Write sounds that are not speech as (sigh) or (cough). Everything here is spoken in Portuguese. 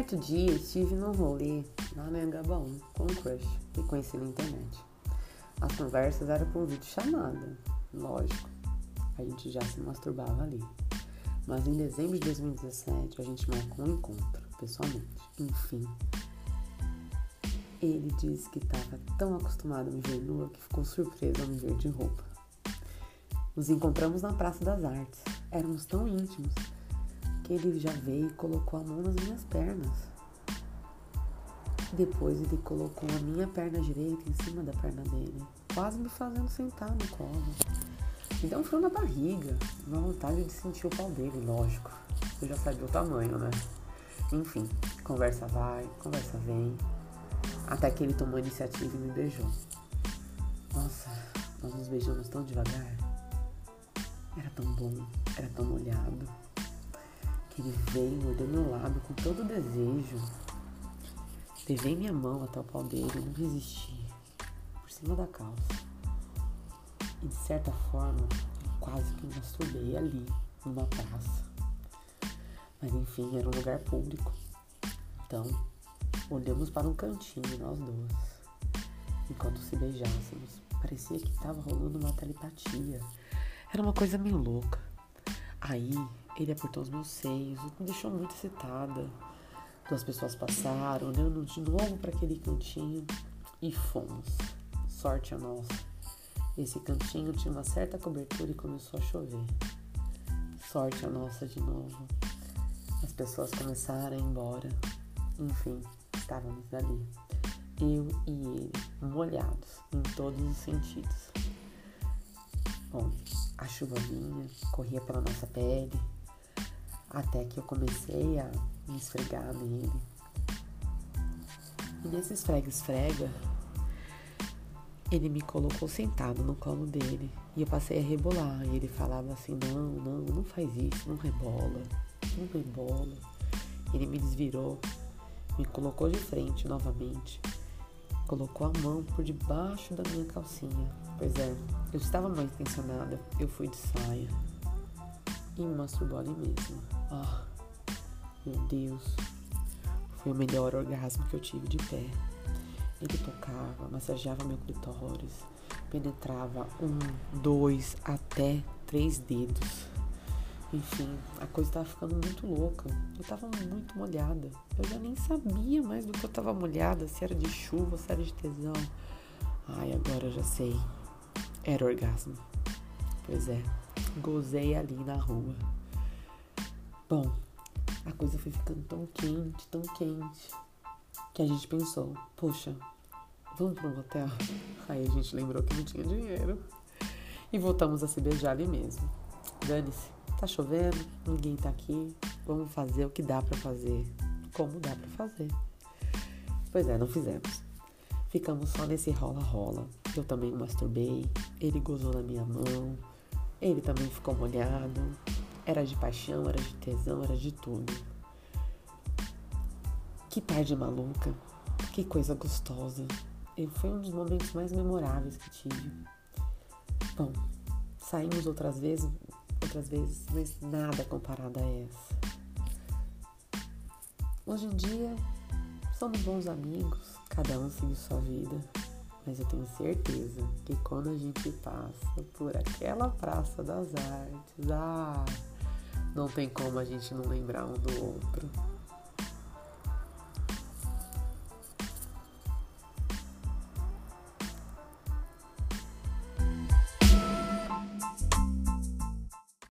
Certo dia estive num rolê lá no Engabaú com um crush que conheci na internet. As conversas eram por vídeo chamada, lógico. A gente já se masturbava ali. Mas em dezembro de 2017 a gente marcou um encontro, pessoalmente. Enfim. Ele disse que estava tão acostumado a me ver nua que ficou surpreso ao me ver de roupa. Nos encontramos na Praça das Artes. Éramos tão íntimos que ele já veio e colocou a mão nas minhas pernas. Depois ele colocou a minha perna direita em cima da perna dele, quase me fazendo sentar no colo. Me deu um frio na barriga, uma vontade de sentir o pau dele, lógico. Eu já sabia o tamanho, né? Enfim, conversa vai, conversa vem. Até que ele tomou a iniciativa e me beijou. Nossa, nós nos beijamos tão devagar. Era tão bom, era tão molhado ele veio, mordeu meu lábio com todo o desejo. Levei minha mão até o pau dele não resisti. Por cima da calça. E de certa forma, quase que me masturbei ali, numa praça. Mas enfim, era um lugar público. Então, olhamos para um cantinho, nós dois. Enquanto se beijássemos, parecia que estava rolando uma telepatia. Era uma coisa meio louca. Aí ele apertou os meus seios, me deixou muito excitada. Duas pessoas passaram, olhando de novo para aquele cantinho e fomos. Sorte a nossa. Esse cantinho tinha uma certa cobertura e começou a chover. Sorte a nossa de novo. As pessoas começaram a ir embora. Enfim, estávamos ali. Eu e ele, molhados em todos os sentidos. Bom, a chuva vinha, corria pela nossa pele, até que eu comecei a me esfregar nele. E nesse esfrega-esfrega, ele me colocou sentado no colo dele e eu passei a rebolar. E ele falava assim: Não, não, não faz isso, não rebola, não rebola. Ele me desvirou, me colocou de frente novamente, colocou a mão por debaixo da minha calcinha. Pois é, eu estava mal intencionada, eu fui de saia e me masturbou ali mesmo. Ah, meu Deus, foi o melhor orgasmo que eu tive de pé. Ele tocava, massageava meu clitóris, penetrava um, dois, até três dedos. Enfim, a coisa estava ficando muito louca. Eu estava muito molhada. Eu já nem sabia mais do que eu estava molhada, se era de chuva, se era de tesão. Ai, agora eu já sei. Era orgasmo. Pois é, gozei ali na rua. Bom, a coisa foi ficando tão quente, tão quente, que a gente pensou, poxa, vamos para um hotel? (laughs) Aí a gente lembrou que não tinha dinheiro. E voltamos a se beijar ali mesmo. Dane-se, tá chovendo, ninguém tá aqui, vamos fazer o que dá para fazer, como dá para fazer. Pois é, não fizemos. Ficamos só nesse rola-rola. Eu também masturbei, ele gozou na minha mão, ele também ficou molhado. Era de paixão, era de tesão, era de tudo. Que tarde maluca, que coisa gostosa. E foi um dos momentos mais memoráveis que tive. Bom, saímos outras vezes, outras vezes, mas nada comparado a essa. Hoje em dia, somos bons amigos, cada um segue sua vida. Mas eu tenho certeza que quando a gente passa por aquela Praça das Artes, ah, não tem como a gente não lembrar um do outro.